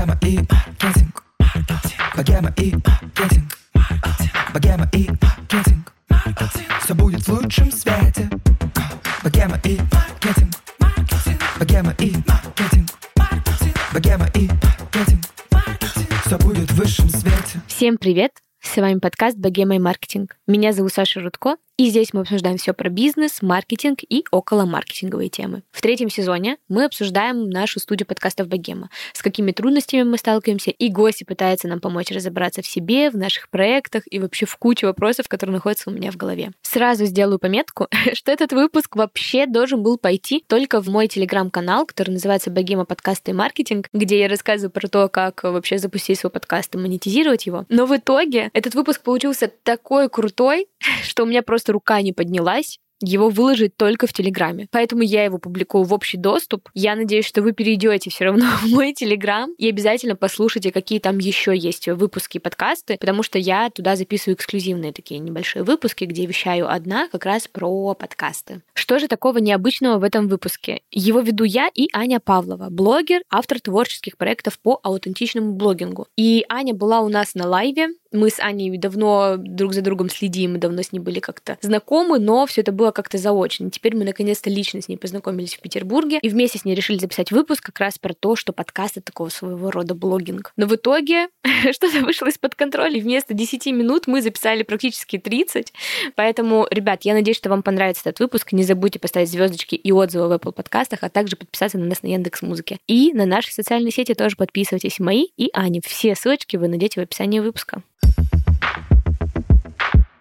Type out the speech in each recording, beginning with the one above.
Богема и маркетинг. Богема и маркетинг. Богема и маркетинг. Все будет в лучшем свете. Богема и маркетинг. Богема и маркетинг. Богема и маркетинг. Все будет в высшем свете. Всем привет! С вами подкаст «Богема и маркетинг». Меня зовут Саша Рудко, и здесь мы обсуждаем все про бизнес, маркетинг и около маркетинговые темы. В третьем сезоне мы обсуждаем нашу студию подкастов «Богема», с какими трудностями мы сталкиваемся, и гости пытаются нам помочь разобраться в себе, в наших проектах и вообще в куче вопросов, которые находятся у меня в голове. Сразу сделаю пометку, что этот выпуск вообще должен был пойти только в мой телеграм-канал, который называется «Богема подкасты и маркетинг», где я рассказываю про то, как вообще запустить свой подкаст и монетизировать его. Но в итоге этот выпуск получился такой крутой, что у меня просто рука не поднялась его выложить только в Телеграме. Поэтому я его публикую в общий доступ. Я надеюсь, что вы перейдете все равно в мой Телеграм и обязательно послушайте, какие там еще есть выпуски подкасты, потому что я туда записываю эксклюзивные такие небольшие выпуски, где вещаю одна как раз про подкасты. Что же такого необычного в этом выпуске? Его веду я и Аня Павлова, блогер, автор творческих проектов по аутентичному блогингу. И Аня была у нас на лайве мы с Аней давно друг за другом следим, мы давно с ней были как-то знакомы, но все это было как-то заочно. Теперь мы наконец-то лично с ней познакомились в Петербурге и вместе с ней решили записать выпуск как раз про то, что подкаст это такого своего рода блогинг. Но в итоге что-то вышло из-под контроля, и вместо 10 минут мы записали практически 30. Поэтому, ребят, я надеюсь, что вам понравится этот выпуск. Не забудьте поставить звездочки и отзывы в Apple подкастах, а также подписаться на нас на Яндекс Музыке. И на наши социальные сети тоже подписывайтесь. Мои и Ани. Все ссылочки вы найдете в описании выпуска.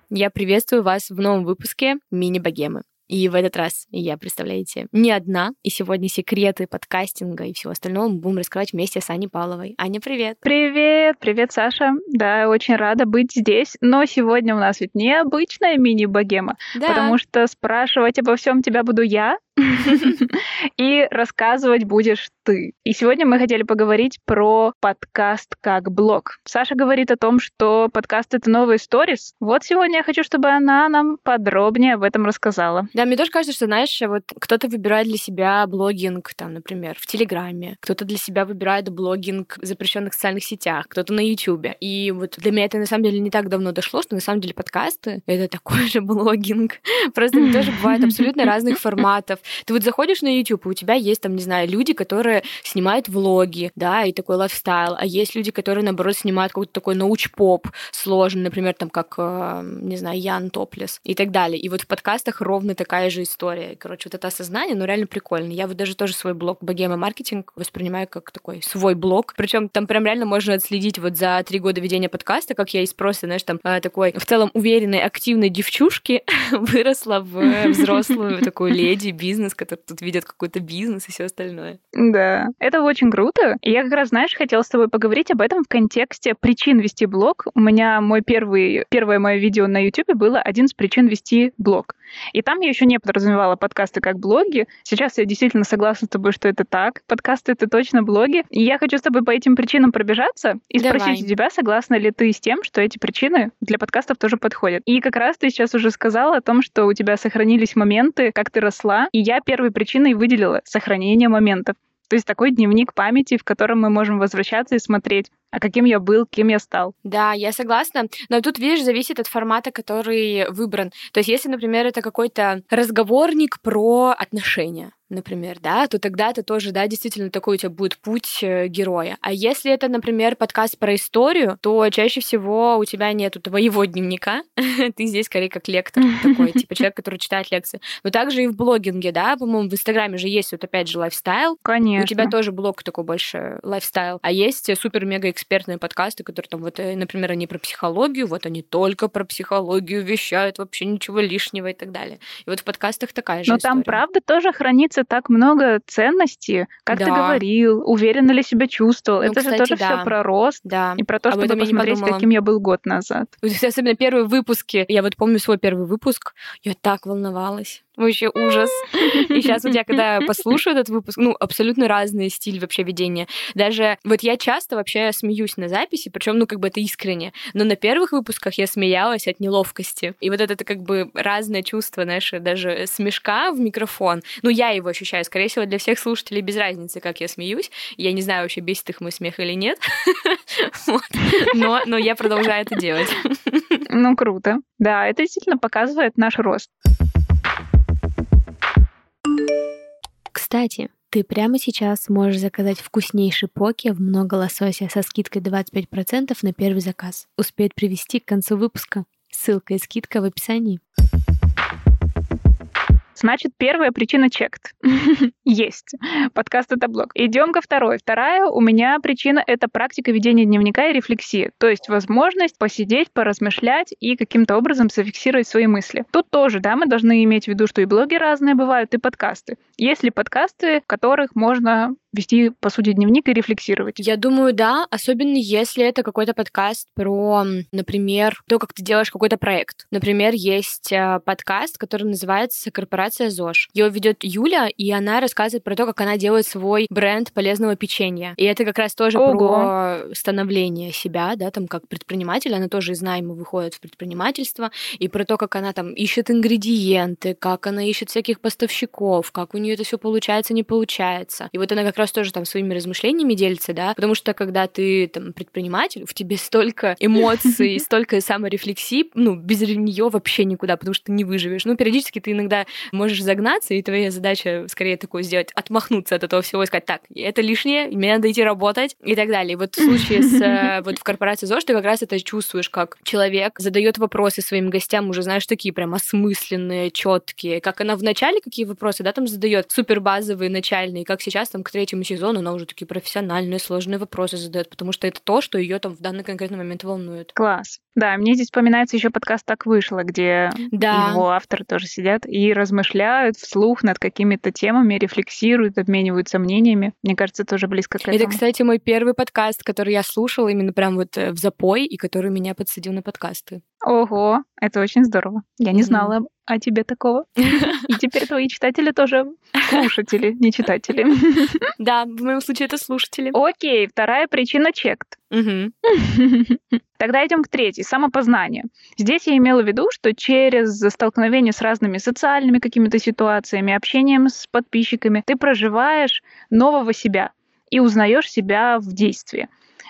Я приветствую вас в новом выпуске «Мини-богемы». И в этот раз я, представляете, не одна. И сегодня секреты подкастинга и всего остального мы будем раскрывать вместе с Аней Павловой. Аня, привет! Привет! Привет, Саша! Да, очень рада быть здесь. Но сегодня у нас ведь необычная мини-богема. Да. Потому что спрашивать обо всем тебя буду я, и рассказывать будешь ты. И сегодня мы хотели поговорить про подкаст как блог. Саша говорит о том, что подкаст — это новый сторис. Вот сегодня я хочу, чтобы она нам подробнее об этом рассказала. Да, мне тоже кажется, что, знаешь, вот кто-то выбирает для себя блогинг, там, например, в Телеграме, кто-то для себя выбирает блогинг в запрещенных социальных сетях, кто-то на Ютубе. И вот для меня это на самом деле не так давно дошло, что на самом деле подкасты — это такой же блогинг. Просто тоже бывают абсолютно разных форматов. Ты вот заходишь на YouTube, и у тебя есть там, не знаю, люди, которые снимают влоги, да, и такой lifestyle, а есть люди, которые, наоборот, снимают какой-то такой науч-поп сложный, например, там, как, э, не знаю, Ян Топлес и так далее. И вот в подкастах ровно такая же история. Короче, вот это осознание, ну, реально прикольно. Я вот даже тоже свой блог «Богема маркетинг» воспринимаю как такой свой блог. Причем там прям реально можно отследить вот за три года ведения подкаста, как я из просто, знаешь, там э, такой в целом уверенной, активной девчушки выросла в взрослую такую леди, бизнес бизнес, который тут видят какой-то бизнес и все остальное. Да, это очень круто. И я как раз, знаешь, хотела с тобой поговорить об этом в контексте причин вести блог. У меня мой первый, первое мое видео на YouTube было один из причин вести блог. И там я еще не подразумевала подкасты как блоги. Сейчас я действительно согласна с тобой, что это так. Подкасты — это точно блоги. И я хочу с тобой по этим причинам пробежаться и Давай. спросить у тебя, согласна ли ты с тем, что эти причины для подкастов тоже подходят. И как раз ты сейчас уже сказала о том, что у тебя сохранились моменты, как ты росла. И я первой причиной выделила сохранение моментов. То есть такой дневник памяти, в котором мы можем возвращаться и смотреть, а каким я был, кем я стал. Да, я согласна. Но тут, видишь, зависит от формата, который выбран. То есть, если, например, это какой-то разговорник про отношения, например, да, то тогда это тоже, да, действительно такой у тебя будет путь э, героя. А если это, например, подкаст про историю, то чаще всего у тебя нету твоего дневника, ты здесь скорее как лектор такой, типа человек, который читает лекции. Но также и в блогинге, да, по-моему, в Инстаграме же есть вот опять же lifestyle. Конечно. У тебя тоже блог такой больше lifestyle. А есть супер-мега-экспертные подкасты, которые там вот, э, например, они про психологию, вот они только про психологию вещают, вообще ничего лишнего и так далее. И вот в подкастах такая же Но история. там, правда, тоже хранится так много ценностей, как да. ты говорил, уверенно ли себя чувствовал. Ну, Это кстати, же тоже да. все про рост да. и про то, Об чтобы посмотреть, каким я был год назад. Особенно первые выпуски. Я вот помню свой первый выпуск, я так волновалась Вообще ужас. И сейчас вот я, когда послушаю этот выпуск, ну, абсолютно разный стиль вообще ведения. Даже вот я часто вообще смеюсь на записи, причем, ну, как бы это искренне. Но на первых выпусках я смеялась от неловкости. И вот это как бы разное чувство, знаешь, даже смешка в микрофон. Ну, я его ощущаю. Скорее всего, для всех слушателей без разницы, как я смеюсь. Я не знаю, вообще бесит их мой смех или нет. Но, но я продолжаю это делать. Ну, круто. Да, это действительно показывает наш рост. Кстати, ты прямо сейчас можешь заказать вкуснейший поке в много лосося со скидкой 25% на первый заказ. Успеет привести к концу выпуска. Ссылка и скидка в описании. Значит, первая причина чект. Есть. Подкаст — это блог. Идем ко второй. Вторая у меня причина — это практика ведения дневника и рефлексии. То есть возможность посидеть, поразмышлять и каким-то образом зафиксировать свои мысли. Тут тоже, да, мы должны иметь в виду, что и блоги разные бывают, и подкасты. Есть ли подкасты, в которых можно вести, по сути, дневник и рефлексировать. Я думаю, да, особенно если это какой-то подкаст про, например, то, как ты делаешь какой-то проект. Например, есть э, подкаст, который называется «Корпорация ЗОЖ». Его ведет Юля, и она рассказывает про то, как она делает свой бренд полезного печенья. И это как раз тоже Ого. про становление себя, да, там как предприниматель, она тоже из найма выходит в предпринимательство, и про то, как она там ищет ингредиенты, как она ищет всяких поставщиков, как у нее это все получается, не получается. И вот она как раз тоже там своими размышлениями делится, да, потому что когда ты там предприниматель, в тебе столько эмоций, столько саморефлексии, ну, без нее вообще никуда, потому что ты не выживешь. Ну, периодически ты иногда можешь загнаться, и твоя задача скорее такое сделать, отмахнуться от этого всего и сказать, так, это лишнее, мне надо идти работать и так далее. Вот в случае с э, вот в корпорации ЗОЖ ты как раз это чувствуешь, как человек задает вопросы своим гостям, уже знаешь, такие прям осмысленные, четкие, как она вначале какие вопросы, да, там задает супер базовые, начальные, как сейчас там к третьему третьему сезону она уже такие профессиональные, сложные вопросы задает, потому что это то, что ее там в данный конкретный момент волнует. Класс. Да, мне здесь вспоминается еще подкаст «Так вышло», где да. его авторы тоже сидят и размышляют вслух над какими-то темами, рефлексируют, обмениваются мнениями. Мне кажется, тоже близко к этому. Это, кстати, мой первый подкаст, который я слушала именно прям вот э, в запой, и который меня подсадил на подкасты. Ого, это очень здорово. Я не знала о тебе такого. И теперь твои читатели тоже слушатели, не читатели. Да, в моем случае это слушатели. Окей, вторая причина чект. Тогда идем к третьей, самопознание. Здесь я имела в виду, что через столкновение с разными социальными какими-то ситуациями, общением с подписчиками, ты проживаешь нового себя и узнаешь себя в действии.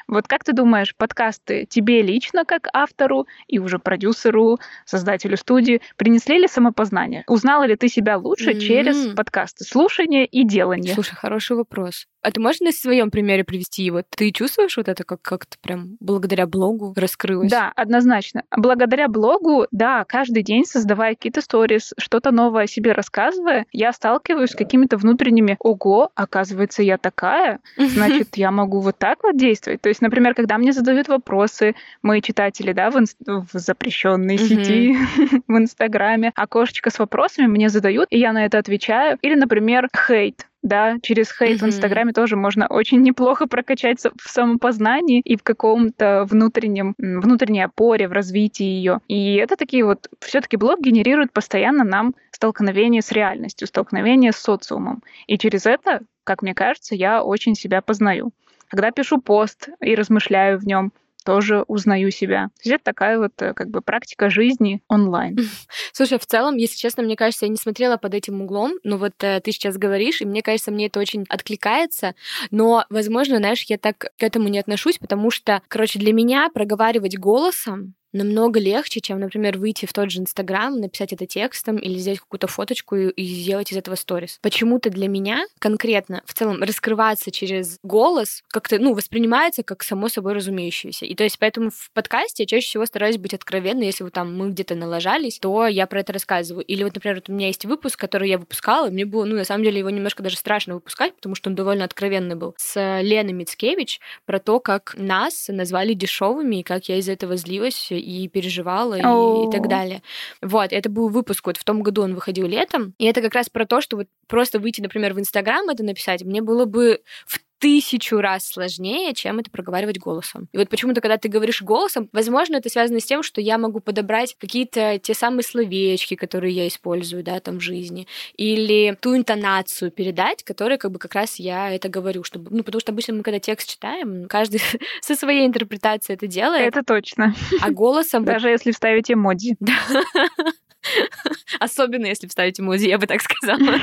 Вот как ты думаешь, подкасты тебе лично, как автору и уже продюсеру, создателю студии, принесли ли самопознание? Узнала ли ты себя лучше mm-hmm. через подкасты, слушание и делание? Слушай, хороший вопрос. А ты можешь на своем примере привести его? Ты чувствуешь вот это как как-то прям благодаря блогу раскрылось? Да, однозначно. Благодаря блогу, да, каждый день создавая какие-то сторис, что-то новое о себе рассказывая, я сталкиваюсь с какими-то внутренними «Ого, оказывается, я такая, значит, я могу вот так вот действовать». То есть, например, когда мне задают вопросы мои читатели, да, в, инст... в запрещенной сети, в Инстаграме, окошечко с вопросами мне задают, и я на это отвечаю. Или, например, хейт да, через хейт mm-hmm. в Инстаграме тоже можно очень неплохо прокачаться в самопознании и в каком-то внутреннем, внутренней опоре, в развитии ее. И это такие вот, все-таки блог генерирует постоянно нам столкновение с реальностью, столкновение с социумом. И через это, как мне кажется, я очень себя познаю. Когда пишу пост и размышляю в нем, тоже узнаю себя. То есть это такая вот э, как бы практика жизни онлайн. Слушай, в целом, если честно, мне кажется, я не смотрела под этим углом, но вот э, ты сейчас говоришь, и мне кажется, мне это очень откликается, но, возможно, знаешь, я так к этому не отношусь, потому что, короче, для меня проговаривать голосом намного легче, чем, например, выйти в тот же Инстаграм, написать это текстом или сделать какую-то фоточку и, и сделать из этого сторис. Почему-то для меня конкретно в целом раскрываться через голос как-то, ну, воспринимается как само собой разумеющееся. И то есть поэтому в подкасте я чаще всего стараюсь быть откровенной, если вот там мы где-то налажались, то я про это рассказываю. Или вот, например, вот у меня есть выпуск, который я выпускала, и мне было, ну, на самом деле его немножко даже страшно выпускать, потому что он довольно откровенный был, с Леной Мицкевич про то, как нас назвали дешевыми и как я из этого злилась и переживала, и, и так далее. Вот, это был выпуск, вот в том году он выходил летом, и это как раз про то, что вот просто выйти, например, в Инстаграм это написать, мне было бы в тысячу раз сложнее, чем это проговаривать голосом. И вот почему-то, когда ты говоришь голосом, возможно, это связано с тем, что я могу подобрать какие-то те самые словечки, которые я использую, да, там в жизни, или ту интонацию передать, которой как бы как раз я это говорю, чтобы, ну, потому что обычно мы, когда текст читаем, каждый со своей интерпретацией это делает. Это точно. А голосом... Даже если вставить эмодзи. Особенно, если вставить эмодзи, я бы так сказала.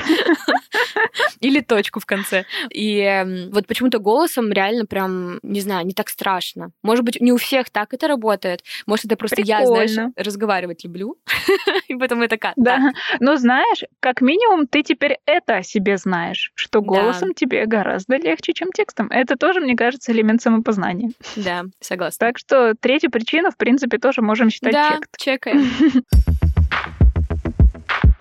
Или точку в конце. И эм, вот почему-то голосом реально прям, не знаю, не так страшно. Может быть, не у всех так это работает. Может, это просто Прикольно. я, знаешь, разговаривать люблю. И поэтому это как? Да. Но знаешь, как минимум ты теперь это о себе знаешь, что голосом тебе гораздо легче, чем текстом. Это тоже, мне кажется, элемент самопознания. Да, согласна. Так что третью причину, в принципе, тоже можем считать Да, чек. чекаем.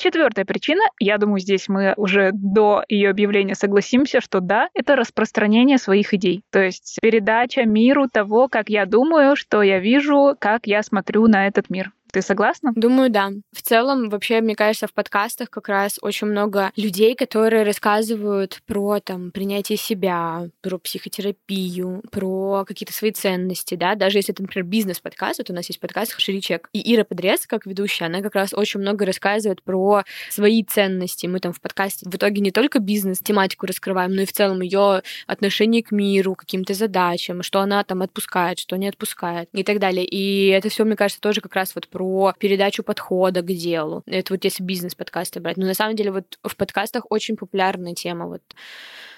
Четвертая причина, я думаю, здесь мы уже до ее объявления согласимся, что да, это распространение своих идей. То есть передача миру того, как я думаю, что я вижу, как я смотрю на этот мир. Ты согласна? Думаю, да. В целом, вообще, мне кажется, в подкастах как раз очень много людей, которые рассказывают про там принятие себя, про психотерапию, про какие-то свои ценности, да, даже если это, например, бизнес-подкаст, вот у нас есть подкаст Ширичек, и Ира Подрез, как ведущая, она как раз очень много рассказывает про свои ценности. Мы там в подкасте в итоге не только бизнес-тематику раскрываем, но и в целом ее отношение к миру, каким-то задачам, что она там отпускает, что не отпускает и так далее. И это все, мне кажется, тоже как раз вот про передачу подхода к делу. Это вот если бизнес-подкасты брать. Но на самом деле вот в подкастах очень популярная тема вот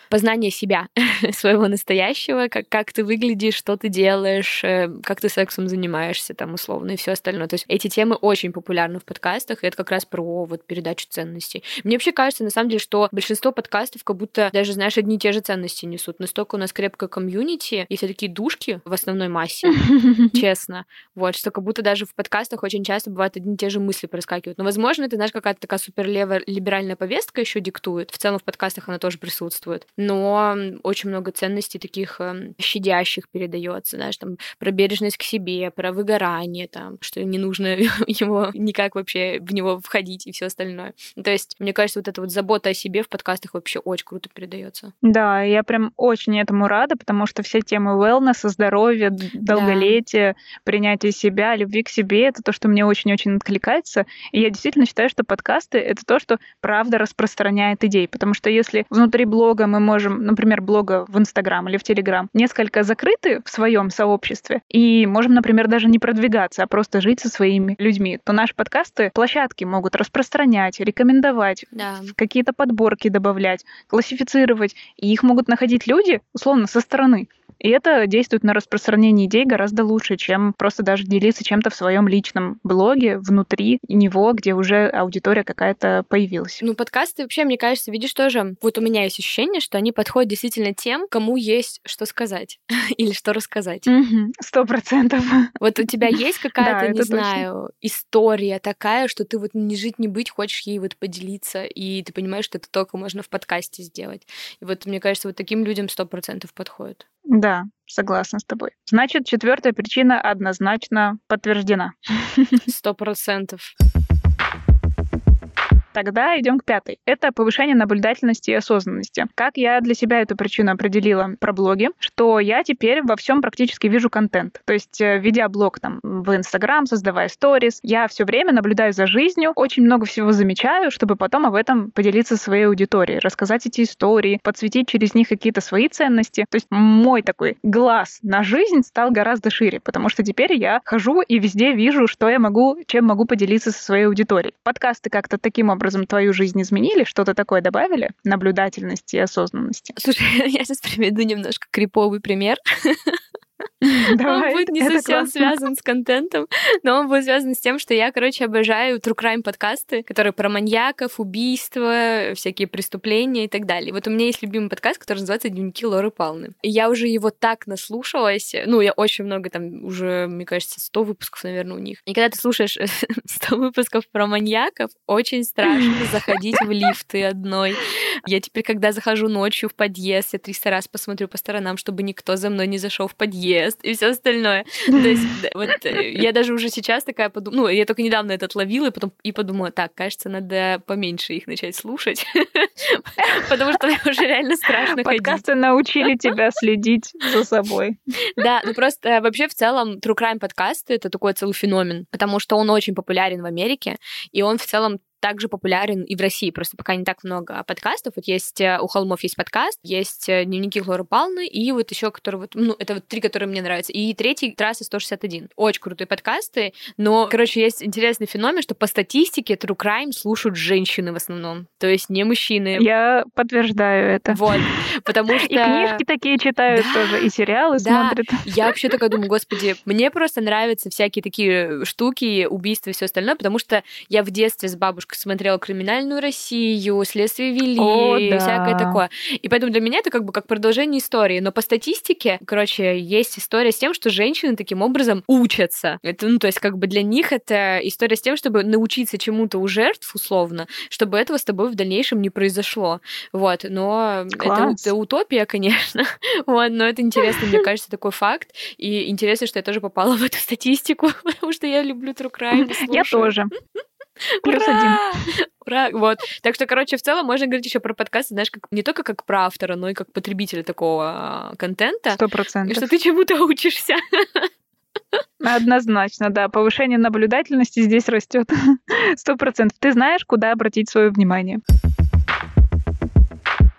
познание себя, своего настоящего, как, как ты выглядишь, что ты делаешь, э, как ты сексом занимаешься, там, условно, и все остальное. То есть эти темы очень популярны в подкастах, и это как раз про вот передачу ценностей. Мне вообще кажется, на самом деле, что большинство подкастов как будто даже, знаешь, одни и те же ценности несут. Настолько у нас крепкое комьюнити, и все такие душки в основной массе, честно. Вот, что как будто даже в подкастах очень часто бывают одни и те же мысли проскакивают. Но, возможно, это, знаешь, какая-то такая суперлевая либеральная повестка еще диктует. В целом в подкастах она тоже присутствует но очень много ценностей таких эм, щадящих передается, знаешь, там про бережность к себе, про выгорание, там, что не нужно его никак вообще в него входить и все остальное. То есть, мне кажется, вот эта вот забота о себе в подкастах вообще очень круто передается. Да, я прям очень этому рада, потому что все темы wellness, здоровья, долголетия, принятия себя, любви к себе, это то, что мне очень-очень откликается. И я действительно считаю, что подкасты — это то, что правда распространяет идеи. Потому что если внутри блога мы можем, например, блога в Инстаграм или в Телеграм, несколько закрыты в своем сообществе, и можем, например, даже не продвигаться, а просто жить со своими людьми, то наши подкасты площадки могут распространять, рекомендовать, Да. какие-то подборки добавлять, классифицировать, и их могут находить люди, условно, со стороны. И это действует на распространение идей гораздо лучше, чем просто даже делиться чем-то в своем личном блоге внутри него, где уже аудитория какая-то появилась. Ну, подкасты вообще, мне кажется, видишь, тоже, вот у меня есть ощущение, что они подходят действительно тем, кому есть что сказать или что рассказать. Сто процентов. Вот у тебя есть какая-то, не знаю, история такая, что ты вот не жить, не быть, хочешь ей вот поделиться, и ты понимаешь, что это только можно в подкасте сделать. И вот мне кажется, вот таким людям сто процентов подходит. Да, согласна с тобой. Значит, четвертая причина однозначно подтверждена. Сто процентов. Тогда идем к пятой. Это повышение наблюдательности и осознанности. Как я для себя эту причину определила про блоги, что я теперь во всем практически вижу контент. То есть, э, ведя блог там в Инстаграм, создавая сторис, я все время наблюдаю за жизнью, очень много всего замечаю, чтобы потом об этом поделиться своей аудиторией, рассказать эти истории, подсветить через них какие-то свои ценности. То есть мой такой глаз на жизнь стал гораздо шире, потому что теперь я хожу и везде вижу, что я могу, чем могу поделиться со своей аудиторией. Подкасты как-то таким образом твою жизнь изменили, что-то такое добавили, наблюдательности и осознанности. Слушай, я сейчас приведу немножко криповый пример. Давай, он будет не совсем классно. связан с контентом, но он будет связан с тем, что я, короче, обожаю true crime подкасты, которые про маньяков, убийства, всякие преступления и так далее. Вот у меня есть любимый подкаст, который называется «Дневники Лоры Палны». И я уже его так наслушалась, ну, я очень много там, уже, мне кажется, 100 выпусков, наверное, у них. И когда ты слушаешь 100 выпусков про маньяков, очень страшно заходить в лифты одной. Я теперь, когда захожу ночью в подъезд, я 300 раз посмотрю по сторонам, чтобы никто за мной не зашел в подъезд. Мест и все остальное. То есть вот э, я даже уже сейчас такая подумала, ну, я только недавно этот ловила, и потом и подумала, так, кажется, надо поменьше их начать слушать, потому что уже реально страшно ходить. Подкасты научили тебя следить за собой. Да, ну просто вообще в целом True Crime подкасты — это такой целый феномен, потому что он очень популярен в Америке, и он в целом также популярен и в России, просто пока не так много подкастов. Вот есть э, у Холмов есть подкаст, есть э, дневники Хлоры Павловны, и вот еще, который вот, ну, это вот три, которые мне нравятся. И третий трасса 161. Очень крутые подкасты, но, короче, есть интересный феномен, что по статистике True Crime слушают женщины в основном, то есть не мужчины. Я подтверждаю это. Вот, потому что... И книжки такие читают да, тоже, и сериалы да. смотрят. Я вообще такая думаю, господи, мне просто нравятся всякие такие штуки, убийства и все остальное, потому что я в детстве с бабушкой бабушка смотрела «Криминальную Россию», «Следствие вели», О, да. всякое такое. И поэтому для меня это как бы как продолжение истории. Но по статистике, короче, есть история с тем, что женщины таким образом учатся. Это, ну, то есть как бы для них это история с тем, чтобы научиться чему-то у жертв, условно, чтобы этого с тобой в дальнейшем не произошло. Вот, но это, это утопия, конечно. вот, но это интересно, мне кажется, такой факт. И интересно, что я тоже попала в эту статистику, потому что я люблю true crime. Я тоже. Плюс один. Ура! Вот. Так что, короче, в целом можно говорить еще про подкасты, знаешь, как не только как про автора, но и как потребителя такого контента. Сто процентов. Что ты чему-то учишься. Однозначно, да. Повышение наблюдательности здесь растет. Сто процентов. Ты знаешь, куда обратить свое внимание.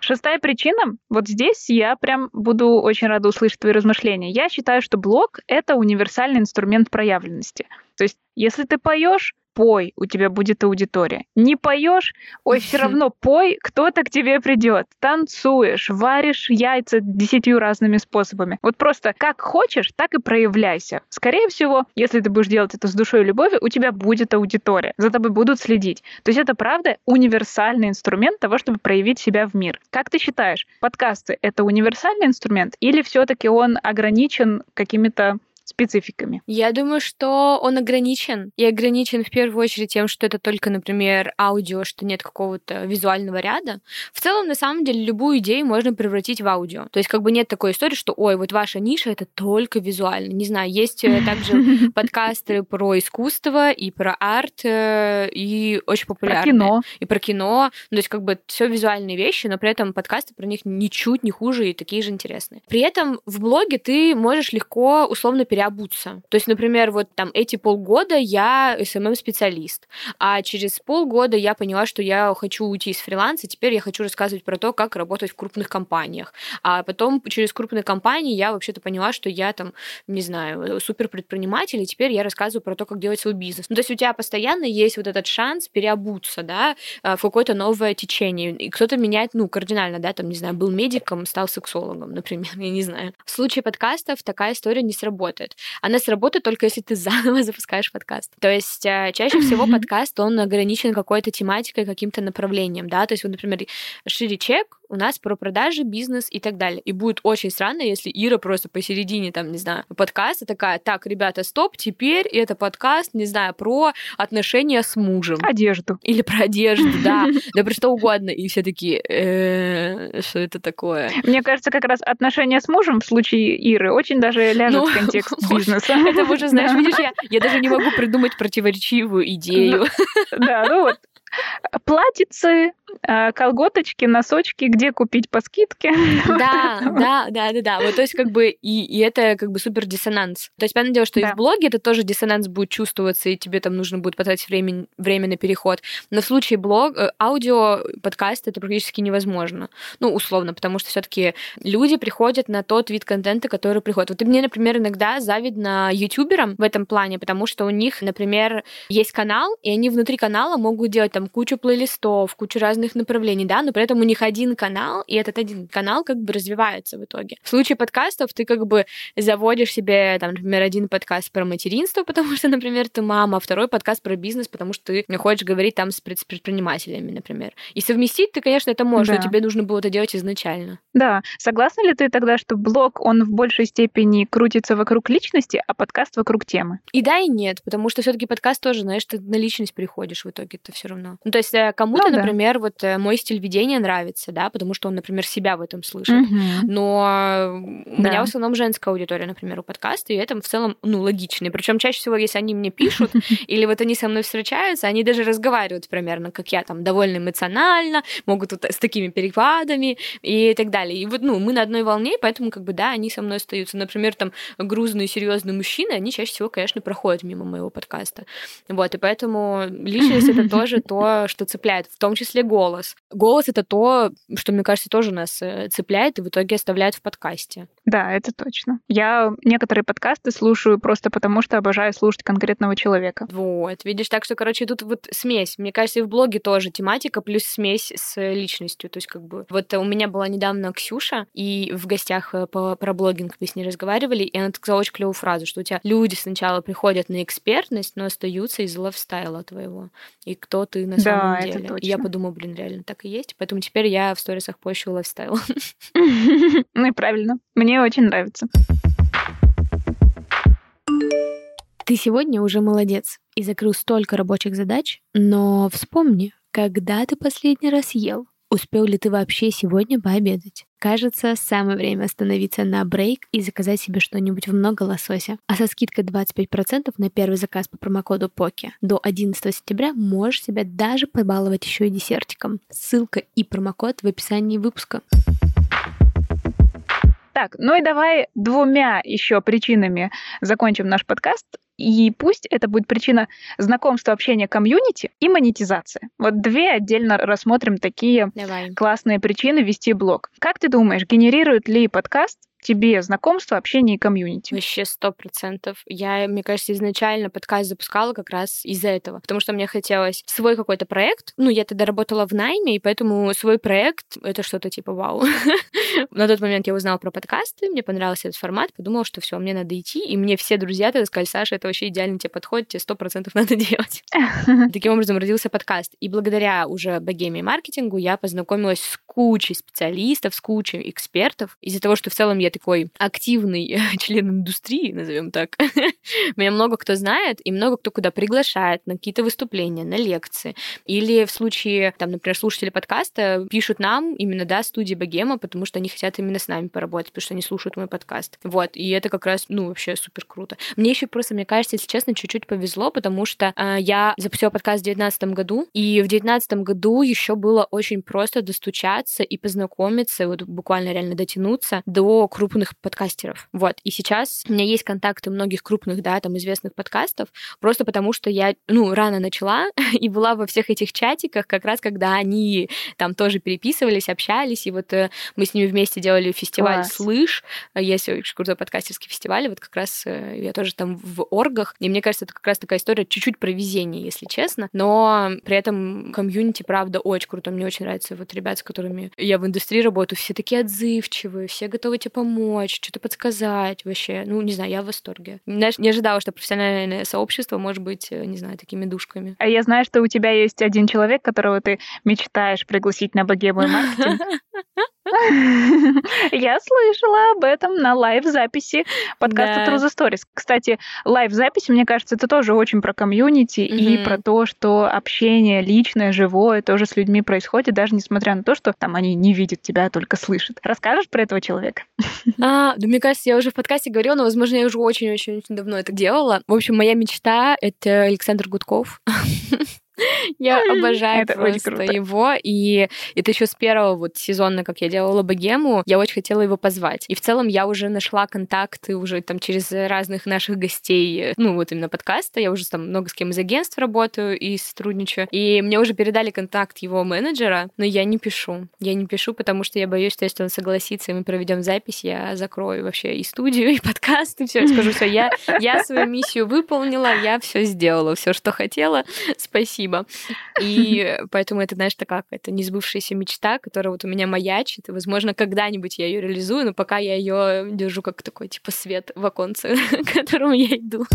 Шестая причина, вот здесь я прям буду очень рада услышать твои размышления. Я считаю, что блог — это универсальный инструмент проявленности. То есть, если ты поешь, пой, у тебя будет аудитория. Не поешь, ой, все равно пой, кто-то к тебе придет. Танцуешь, варишь яйца десятью разными способами. Вот просто как хочешь, так и проявляйся. Скорее всего, если ты будешь делать это с душой и любовью, у тебя будет аудитория, за тобой будут следить. То есть это правда универсальный инструмент того, чтобы проявить себя в мир. Как ты считаешь, подкасты это универсальный инструмент или все-таки он ограничен какими-то спецификами? Я думаю, что он ограничен. И ограничен в первую очередь тем, что это только, например, аудио, что нет какого-то визуального ряда. В целом, на самом деле, любую идею можно превратить в аудио. То есть как бы нет такой истории, что, ой, вот ваша ниша — это только визуально. Не знаю, есть э, также подкасты про искусство и про арт, э, и очень популярные. Про кино. И про кино. Ну, то есть как бы все визуальные вещи, но при этом подкасты про них ничуть не хуже и такие же интересные. При этом в блоге ты можешь легко условно перейти переобуться. То есть, например, вот там эти полгода я SMM-специалист, а через полгода я поняла, что я хочу уйти из фриланса, теперь я хочу рассказывать про то, как работать в крупных компаниях. А потом через крупные компании я вообще-то поняла, что я там, не знаю, супер предприниматель, и теперь я рассказываю про то, как делать свой бизнес. Ну, то есть у тебя постоянно есть вот этот шанс переобуться, да, а, в какое-то новое течение. И кто-то меняет, ну, кардинально, да, там, не знаю, был медиком, стал сексологом, например, я не знаю. В случае подкастов такая история не сработает. Она сработает только если ты заново запускаешь подкаст. То есть э, чаще всего подкаст, он ограничен какой-то тематикой, каким-то направлением, да, то есть вот, например, шире чек, у нас про продажи, бизнес и так далее. И будет очень странно, если Ира просто посередине, там, не знаю, подкаста такая, так, ребята, стоп, теперь это подкаст, не знаю, про отношения с мужем. Одежду. Или про одежду, да. Да про что угодно. И все такие, «Э, что это такое? Мне кажется, как раз отношения с мужем в случае Иры очень даже ляжет в ну, контекст бизнеса. Это уже, знаешь, видишь, я, даже не могу придумать противоречивую идею. Да, ну вот платьицы, колготочки, носочки, где купить по скидке. Да, да, да, да, да. Вот, то есть, как бы, и, и это как бы супер диссонанс. То есть, понятное дело, что да. и в блоге это тоже диссонанс будет чувствоваться, и тебе там нужно будет потратить время, время на переход. Но в случае блог, э, аудио, подкаст это практически невозможно. Ну, условно, потому что все-таки люди приходят на тот вид контента, который приходит. Вот и мне, например, иногда завидно ютуберам в этом плане, потому что у них, например, есть канал, и они внутри канала могут делать там кучу плейлистов, кучу разных направлений, да, но при этом у них один канал, и этот один канал как бы развивается в итоге. В случае подкастов ты как бы заводишь себе, там, например, один подкаст про материнство, потому что, например, ты мама, а второй подкаст про бизнес, потому что ты хочешь говорить там с предпринимателями, например. И совместить ты, конечно, это можешь, да. но тебе нужно было это делать изначально. Да. Согласна ли ты тогда, что блог, он в большей степени крутится вокруг личности, а подкаст вокруг темы? И да, и нет, потому что все таки подкаст тоже, знаешь, ты на личность приходишь в итоге это все равно. Ну, то есть э, кому-то, ну, например, да. Вот э, мой стиль ведения нравится, да, потому что он, например, себя в этом слышит. Мгм. Но у Да. меня в основном женская аудитория, например, у подкаста, и это в целом, ну, логично. И Причем чаще всего, если они мне пишут, или вот они со мной встречаются, они даже разговаривают примерно, как я, там, довольно эмоционально, могут вот с такими перепадами и так далее. И вот, ну, мы на одной волне, поэтому, как бы, да, они со мной остаются. Например, там, грузные, серьезные мужчины, они чаще всего, конечно, проходят мимо моего подкаста. Вот, и поэтому личность это тоже то, что цепляет, в том числе голос. Голос это то, что, мне кажется, тоже нас э, цепляет и в итоге оставляет в подкасте. Да, это точно. Я некоторые подкасты слушаю просто потому, что обожаю слушать конкретного человека. Вот, видишь, так что, короче, тут вот смесь. Мне кажется, и в блоге тоже тематика плюс смесь с личностью. То есть, как бы, вот у меня была недавно Ксюша, и в гостях э, по, про блогинг мы с ней разговаривали, и она сказала очень клевую фразу, что у тебя люди сначала приходят на экспертность, но остаются из лайфстайла твоего. И кто ты на Да, самом деле. И я подумала, блин, реально так и есть. Поэтому теперь я в сторисах пощу лайфстайл. Ну и правильно. Мне очень нравится. Ты сегодня уже молодец и закрыл столько рабочих задач, но вспомни, когда ты последний раз ел? Успел ли ты вообще сегодня пообедать? Кажется, самое время остановиться на брейк и заказать себе что-нибудь в много лосося. А со скидкой 25% на первый заказ по промокоду ПОКИ до 11 сентября можешь себя даже побаловать еще и десертиком. Ссылка и промокод в описании выпуска. Так, ну и давай двумя еще причинами закончим наш подкаст. И пусть это будет причина знакомства, общения, комьюнити и монетизации. Вот две отдельно рассмотрим такие Давай. классные причины вести блог. Как ты думаешь, генерирует ли подкаст тебе знакомство, общение и комьюнити? Вообще сто процентов. Я, мне кажется, изначально подкаст запускала как раз из-за этого, потому что мне хотелось свой какой-то проект. Ну, я тогда работала в найме, и поэтому свой проект — это что-то типа вау. На тот момент я узнала про подкасты, мне понравился этот формат, подумала, что все, мне надо идти, и мне все друзья тогда сказали, Саша, это вообще идеально тебе подходит, тебе сто процентов надо делать. Таким образом родился подкаст. И благодаря уже богеме и маркетингу я познакомилась с кучей специалистов, с кучей экспертов. Из-за того, что в целом я такой активный член индустрии, назовем так, меня много кто знает, и много кто куда приглашает на какие-то выступления, на лекции. Или в случае, там, например, слушатели подкаста пишут нам именно, да, студии Богема, потому что они хотят именно с нами поработать, потому что они слушают мой подкаст. Вот, и это как раз, ну, вообще супер круто. Мне еще просто, мне кажется, если честно, чуть-чуть повезло, потому что э, я запустила подкаст в 2019 году, и в 2019 году еще было очень просто достучаться и познакомиться, вот буквально реально дотянуться до крупных подкастеров. Вот, и сейчас у меня есть контакты многих крупных, да, там, известных подкастов, просто потому что я, ну, рано начала и была во всех этих чатиках, как раз когда они там тоже переписывались, общались, и вот э, мы с ними вместе делали фестиваль Класс. «Слышь», есть очень крутой подкастерский фестиваль, вот как раз э, я тоже там в оргах, и мне кажется, это как раз такая история чуть-чуть про везение, если честно, но при этом комьюнити, правда, очень круто, мне очень нравится вот ребят, с которыми я в индустрии работаю, все такие отзывчивые, все готовы тебе помочь, что-то подсказать вообще, ну, не знаю, я в восторге. Знаешь, не ожидала, что профессиональное сообщество может быть, э, не знаю, такими душками. А я знаю, что у тебя есть один человек, которого ты мечтаешь пригласить на богему и маркетинг. Я слышала об этом на лайв-записи подкаста. True the Stories. Кстати, лайв-запись, мне кажется, это тоже очень про комьюнити и про то, что общение личное, живое тоже с людьми происходит, даже несмотря на то, что там они не видят тебя, а только слышат. Расскажешь про этого человека? А, да мне кажется, я уже в подкасте говорила, но, возможно, я уже очень-очень-очень давно это делала. В общем, моя мечта — это Александр Гудков. Я обожаю Это просто его, и это еще с первого вот сезона, как я делала богему, я очень хотела его позвать. И в целом я уже нашла контакты уже там через разных наших гостей, ну вот именно подкаста, я уже там много с кем из агентств работаю и сотрудничаю, и мне уже передали контакт его менеджера, но я не пишу. Я не пишу, потому что я боюсь, что если он согласится, и мы проведем запись, я закрою вообще и студию, и подкаст, и все, скажу, все, я, я свою миссию выполнила, я все сделала, все, что хотела, спасибо. И поэтому это, знаешь, такая какая-то несбывшаяся мечта, которая вот у меня маячит, и, возможно, когда-нибудь я ее реализую, но пока я ее держу как такой, типа, свет в оконце, к которому я иду.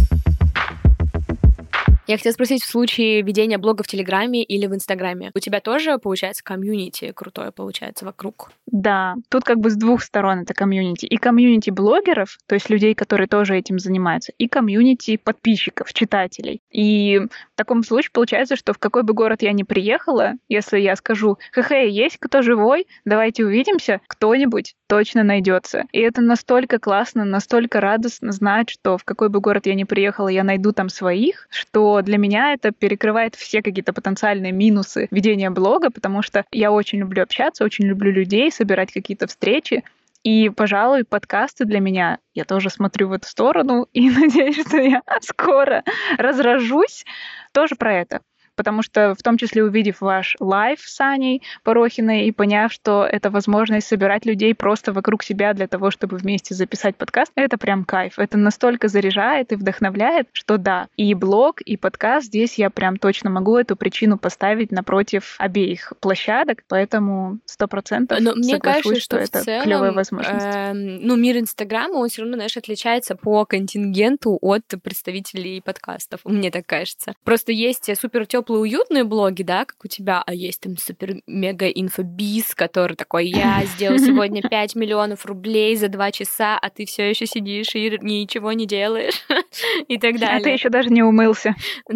Я хотела спросить, в случае ведения блога в Телеграме или в Инстаграме, у тебя тоже, получается, комьюнити крутое получается вокруг? Да, тут как бы с двух сторон это комьюнити. И комьюнити блогеров, то есть людей, которые тоже этим занимаются, и комьюнити подписчиков, читателей. И в таком случае получается, что в какой бы город я ни приехала, если я скажу, хе-хе, есть кто живой, давайте увидимся, кто-нибудь точно найдется. И это настолько классно, настолько радостно знать, что в какой бы город я ни приехала, я найду там своих, что для меня это перекрывает все какие-то потенциальные минусы ведения блога, потому что я очень люблю общаться, очень люблю людей, собирать какие-то встречи. И, пожалуй, подкасты для меня, я тоже смотрю в эту сторону и надеюсь, что я скоро разражусь тоже про это потому что в том числе увидев ваш live с Аней Порохиной и поняв, что это возможность собирать людей просто вокруг себя для того, чтобы вместе записать подкаст, это прям кайф. Это настолько заряжает и вдохновляет, что да, и блог, и подкаст здесь я прям точно могу эту причину поставить напротив обеих площадок, поэтому сто процентов мне кажется, что, что это целом, клевая возможность. Э, ну, мир Инстаграма, он все равно, знаешь, отличается по контингенту от представителей подкастов. Мне так кажется. Просто есть супер теплые, уютные блоги, да, как у тебя, а есть там супер-мега инфобиз, который такой, я сделал сегодня 5 миллионов рублей за 2 часа, а ты все еще сидишь и ничего не делаешь и так далее. А ты еще даже не умылся.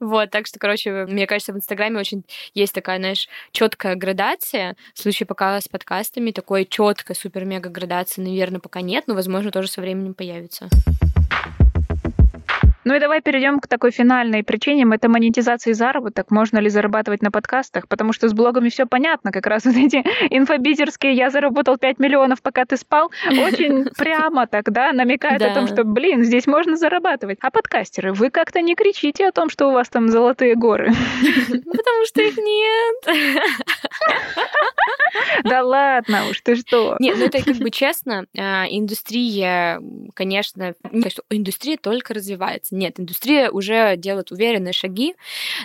Вот, так что, короче, мне кажется, в Инстаграме очень есть такая, знаешь, четкая градация. В случае пока с подкастами такой четкой супер-мега градации, наверное, пока нет, но, возможно, тоже со временем появится. Ну и давай перейдем к такой финальной причине. Это монетизация и заработок. Можно ли зарабатывать на подкастах? Потому что с блогами все понятно. Как раз вот эти инфобизерские «я заработал 5 миллионов, пока ты спал» очень прямо тогда намекает о том, что, блин, здесь можно зарабатывать. А подкастеры, вы как-то не кричите о том, что у вас там золотые горы. Потому что их нет. Да ладно уж, ты что? Нет, ну это как бы честно, а, индустрия, конечно, индустрия только развивается нет, индустрия уже делает уверенные шаги,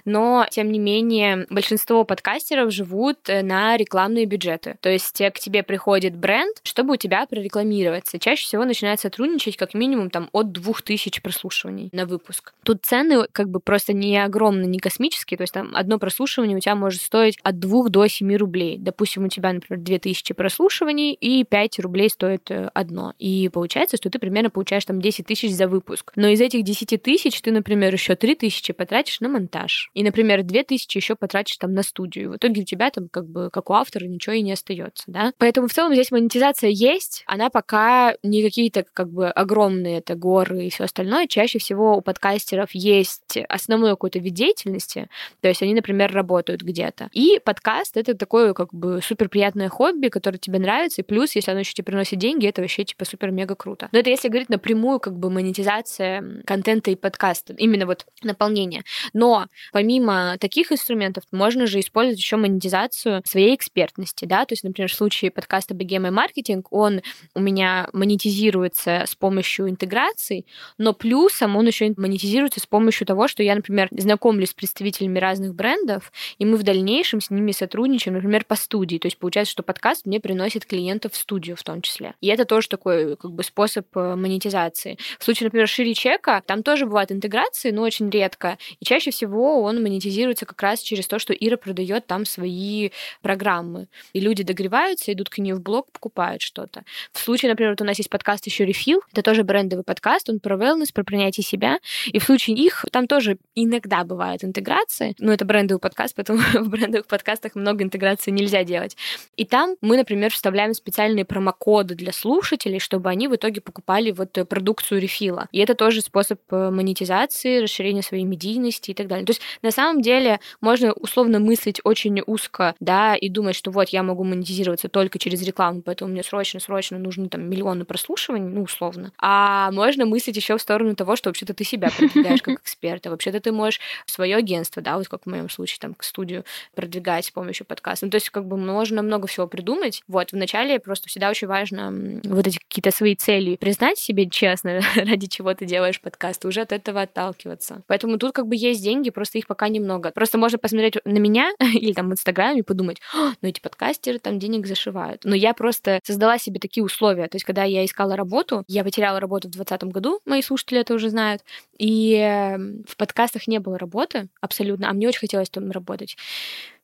но, тем не менее, большинство подкастеров живут э, на рекламные бюджеты. То есть к тебе приходит бренд, чтобы у тебя прорекламироваться. Чаще всего начинает сотрудничать как минимум там от 2000 прослушиваний на выпуск. Тут цены как бы просто не огромные, не космические, то есть там одно прослушивание у тебя может стоить от 2 до 7 рублей. Допустим, у тебя, например, 2000 прослушиваний, и 5 рублей стоит э, одно. И получается, что ты примерно получаешь там 10 тысяч за выпуск. Но из этих 10 тысяч ты, например, еще 3 тысячи потратишь на монтаж. И, например, 2 тысячи еще потратишь там на студию. В итоге у тебя там как бы как у автора ничего и не остается, да. Поэтому в целом здесь монетизация есть, она пока не какие-то как бы огромные это горы и все остальное. Чаще всего у подкастеров есть основной какой-то вид деятельности, то есть они, например, работают где-то. И подкаст — это такое как бы супер приятное хобби, которое тебе нравится, и плюс, если оно еще тебе приносит деньги, это вообще типа супер-мега круто. Но это если говорить напрямую как бы монетизация контента и подкаста, именно вот наполнение. Но помимо таких инструментов можно же использовать еще монетизацию своей экспертности, да, то есть, например, в случае подкаста BGM маркетинг, он у меня монетизируется с помощью интеграций, но плюсом он еще монетизируется с помощью того, что я, например, знакомлюсь с представителями разных брендов, и мы в дальнейшем с ними сотрудничаем, например, по студии. То есть получается, что подкаст мне приносит клиентов в студию в том числе. И это тоже такой как бы способ э, монетизации. В случае, например, шире чека, там тоже бывают интеграции, но очень редко. И чаще всего он монетизируется как раз через то, что Ира продает там свои программы. И люди догреваются, идут к ней в блог, покупают что-то. В случае, например, вот у нас есть подкаст еще Refill, это тоже брендовый подкаст, он про wellness, про принятие себя. И в случае их там тоже иногда бывают интеграции, но это брендовый подкаст, поэтому в брендовых подкастах много интеграции нельзя делать. И там мы, например, вставляем специальные промокоды для слушателей, чтобы они в итоге покупали вот продукцию рефила. И это тоже способ э, монетизации, расширения своей медийности и так далее. То есть на самом деле можно условно мыслить очень узко, да, и думать, что вот я могу монетизироваться только через рекламу, поэтому мне срочно-срочно нужны там миллионы прослушиваний, ну, условно. А можно мыслить еще в сторону того, что вообще-то ты себя продвигаешь как эксперта, вообще-то ты можешь свое агентство, да, вот как в моем случае, там, к студию продвигать с помощью подкаста. Ну, то есть как бы можно много всего придумать. Вот, вначале просто всегда очень важно вот эти какие-то свои цели признать себе честно, ради чего ты делаешь подкаст, уже от этого отталкиваться. Поэтому тут как бы есть деньги, просто их пока немного. Просто можно посмотреть на меня или там в Инстаграме и подумать, ну эти подкастеры там денег зашивают. Но я просто создала себе такие условия. То есть, когда я искала работу, я потеряла работу в 2020 году, мои слушатели это уже знают, и эм, в подкастах не было работы абсолютно, а мне очень хотелось там работать.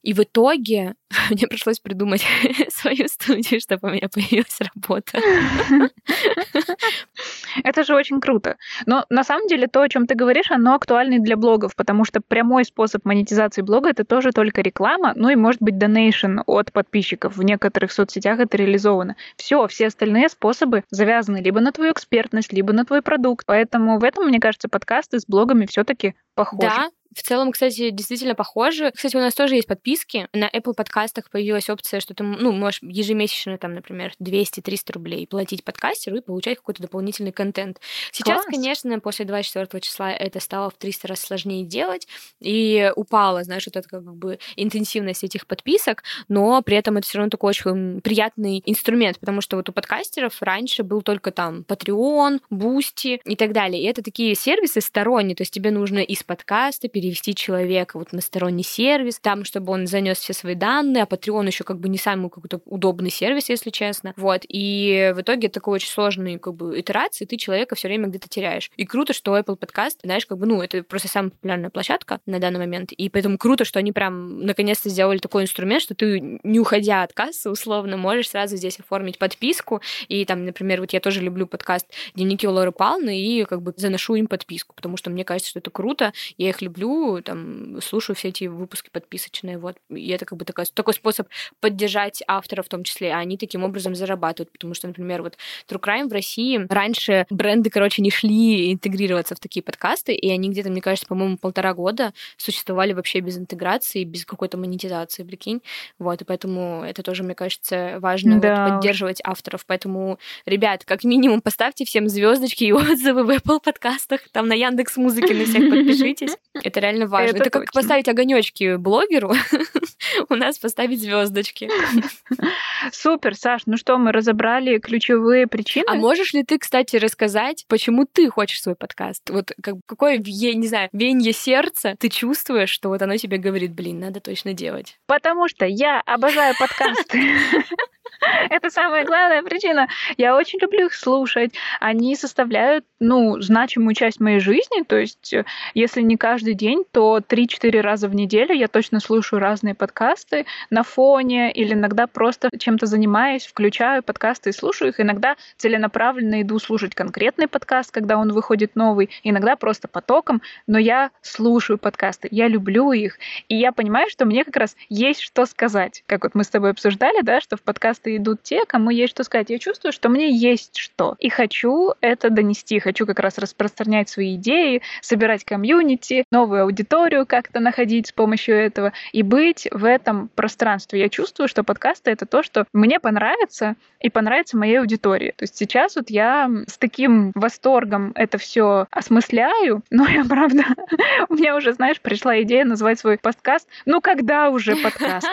И в итоге мне пришлось придумать свою студию, чтобы у меня появилась работа. Это же очень круто. Но на самом деле то, о чем ты говоришь, оно актуально и для блогов, потому что прямой способ монетизации блога это тоже только реклама, ну и может быть донейшн от подписчиков. В некоторых соцсетях это реализовано. Все, все остальные способы завязаны либо на твою экспертность, либо на твой продукт. Поэтому в этом, мне кажется, подкасты с блогами все-таки похожи. Да, в целом, кстати, действительно похоже. Кстати, у нас тоже есть подписки. На Apple подкастах появилась опция, что ты ну, можешь ежемесячно, там, например, 200-300 рублей платить подкастеру и получать какой-то дополнительный контент. Сейчас, Класс. конечно, после 24 числа это стало в 300 раз сложнее делать, и упала, знаешь, вот эта как бы интенсивность этих подписок, но при этом это все равно такой очень приятный инструмент, потому что вот у подкастеров раньше был только там Patreon, Boosty и так далее. И это такие сервисы сторонние, то есть тебе нужно из подкаста перевести человека вот на сторонний сервис, там, чтобы он занес все свои данные, а Patreon еще как бы не самый какой-то удобный сервис, если честно. Вот. И в итоге такой очень сложный как бы итерации, ты человека все время где-то теряешь. И круто, что Apple Podcast, знаешь, как бы, ну, это просто самая популярная площадка на данный момент. И поэтому круто, что они прям наконец-то сделали такой инструмент, что ты, не уходя от кассы, условно, можешь сразу здесь оформить подписку. И там, например, вот я тоже люблю подкаст «Дневники Лоры Палны» и как бы заношу им подписку, потому что мне кажется, что это круто, я их люблю, люблю, там, слушаю все эти выпуски подписочные, вот. И это как бы такой, такой способ поддержать автора в том числе, а они таким образом зарабатывают, потому что, например, вот True Crime в России раньше бренды, короче, не шли интегрироваться в такие подкасты, и они где-то, мне кажется, по-моему, полтора года существовали вообще без интеграции, без какой-то монетизации, прикинь. Вот, и поэтому это тоже, мне кажется, важно да. вот, поддерживать авторов. Поэтому, ребят, как минимум, поставьте всем звездочки и отзывы в Apple подкастах, там на Яндекс Музыке на всех подпишитесь. Это реально важно. Это, это как поставить огонечки блогеру, у нас поставить звездочки. Супер, Саш, ну что, мы разобрали ключевые причины. А можешь ли ты, кстати, рассказать, почему ты хочешь свой подкаст? Вот как, какое, не знаю, венье сердца ты чувствуешь, что вот оно тебе говорит, блин, надо точно делать? Потому что я обожаю подкасты. Это самая главная причина. Я очень люблю их слушать. Они составляют, ну, значимую часть моей жизни. То есть, э, если не каждый день, то 3-4 раза в неделю я точно слушаю разные подкасты на фоне или иногда просто чем-то занимаюсь, включаю подкасты и слушаю их. Иногда целенаправленно иду слушать конкретный подкаст, когда он выходит новый. Иногда просто потоком, но я слушаю подкасты, я люблю их. И я понимаю, что мне как раз есть что сказать. Как вот мы с тобой обсуждали, да, что в подкасты подкасты идут те, кому есть что сказать. Я чувствую, что мне есть что. И хочу это донести. Хочу как раз распространять свои идеи, собирать комьюнити, новую аудиторию как-то находить с помощью этого и быть в этом пространстве. Я чувствую, что подкасты — это то, что мне понравится и понравится моей аудитории. То есть сейчас вот я с таким восторгом это все осмысляю, но я, правда, у меня уже, знаешь, пришла идея назвать свой подкаст «Ну когда уже подкаст?»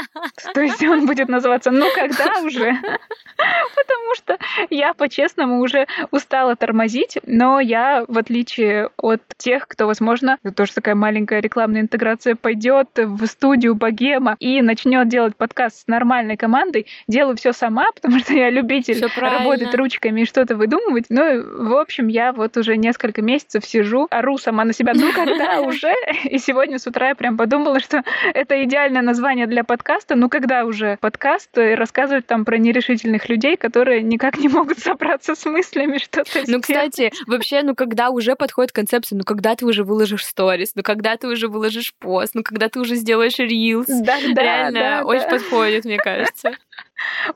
То есть он будет называться «Ну когда уже?» Потому что я, по-честному, уже устала тормозить, но я, в отличие от тех, кто, возможно, тоже такая маленькая рекламная интеграция, пойдет в студию Богема и начнет делать подкаст с нормальной командой, делаю все сама, потому что я любитель работать ручками и что-то выдумывать. Ну, в общем, я вот уже несколько месяцев сижу, ору сама на себя, ну когда уже? И сегодня с утра я прям подумала, что это идеальное название для подкаста, ну когда уже подкаст и рассказывать там про нерешительных людей, которые никак не могут собраться с мыслями что-то Ну, кстати, вообще, ну, когда уже подходит концепция, ну, когда ты уже выложишь сторис, ну, когда ты уже выложишь пост, ну, когда ты уже сделаешь рилс. Да, да, Реально, да, очень да. подходит, мне кажется.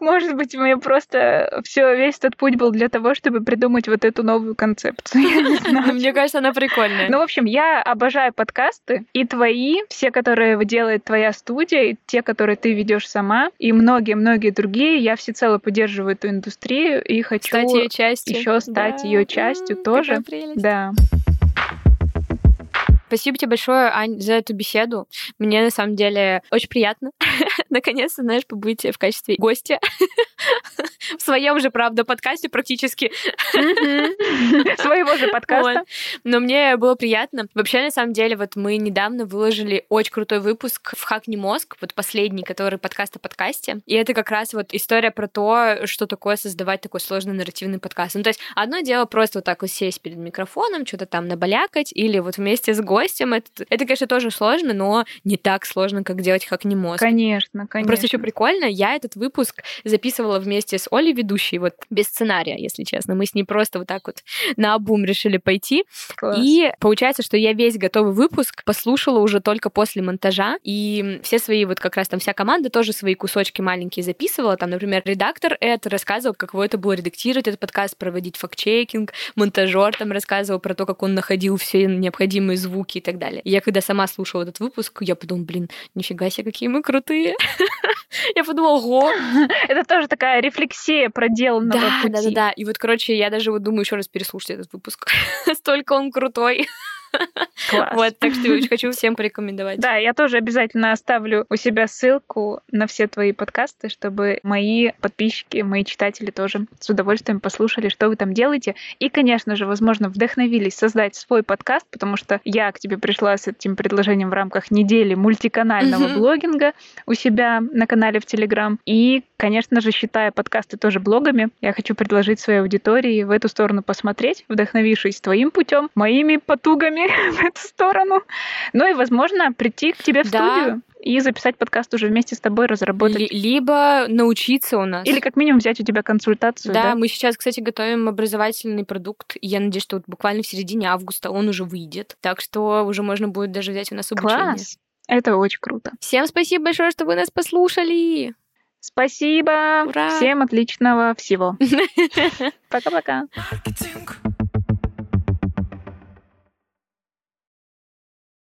Может быть, мне просто все весь этот путь был для того, чтобы придумать вот эту новую концепцию. Мне кажется, она прикольная. Ну, в общем, я обожаю подкасты, и твои, все, которые делает твоя студия, и те, которые ты ведешь сама, и многие-многие другие. Я всецело поддерживаю эту индустрию и хочу еще стать ее частью тоже. Да. Спасибо тебе большое, Ань, за эту беседу. Мне на самом деле очень приятно. Наконец-то, знаешь, побыть в качестве гостя в своем же, правда, подкасте практически. Своего же подкаста. Но мне было приятно. Вообще, на самом деле, вот мы недавно выложили очень крутой выпуск в Хакни мозг, вот последний, который подкаст о подкасте. И это как раз вот история про то, что такое создавать такой сложный нарративный подкаст. Ну, то есть одно дело просто вот так вот сесть перед микрофоном, что-то там набалякать, или вот вместе с гостем. Это, это, конечно, тоже сложно, но не так сложно, как делать Хакни мозг. Конечно, конечно. Просто еще прикольно, я этот выпуск записывала вместе с Олей, ведущей, вот без сценария, если честно. Мы с ней просто вот так вот на обум решили пойти. Класс. И получается, что я весь готовый выпуск послушала уже только после монтажа, и все свои, вот как раз там вся команда тоже свои кусочки маленькие записывала. Там, например, редактор это рассказывал, каково это было редактировать этот подкаст, проводить факт-чекинг, монтажер там рассказывал про то, как он находил все необходимые звуки и так далее. И я когда сама слушала этот выпуск, я подумала, блин, нифига себе, какие мы крутые. Я подумала, ого. Это тоже такая рефлексия проделанного Да, пути. да, да, да. И вот, короче, я даже вот думаю еще раз переслушать этот выпуск. Столько он крутой. Класс. Вот, так что очень хочу всем порекомендовать. Да, я тоже обязательно оставлю у себя ссылку на все твои подкасты, чтобы мои подписчики, мои читатели тоже с удовольствием послушали, что вы там делаете. И, конечно же, возможно, вдохновились создать свой подкаст, потому что я к тебе пришла с этим предложением в рамках недели мультиканального Мгм. блогинга у себя на канале в Телеграм. И, конечно же, считая подкасты тоже блогами, я хочу предложить своей аудитории в эту сторону посмотреть, вдохновившись твоим путем, моими потугами в эту сторону. Ну и, возможно, прийти к тебе в Да. студию и записать подкаст уже вместе с тобой, разработать. Ли- Либо научиться у нас. Или как минимум взять у тебя консультацию. Да, Да, мы сейчас, кстати, готовим образовательный продукт. Я надеюсь, что вот буквально в середине августа он уже выйдет. Так что уже можно будет даже взять у нас обучение. Класс. Это очень круто. Всем спасибо большое, что вы нас послушали. Спасибо. Ура! Всем отличного всего. Пока-пока.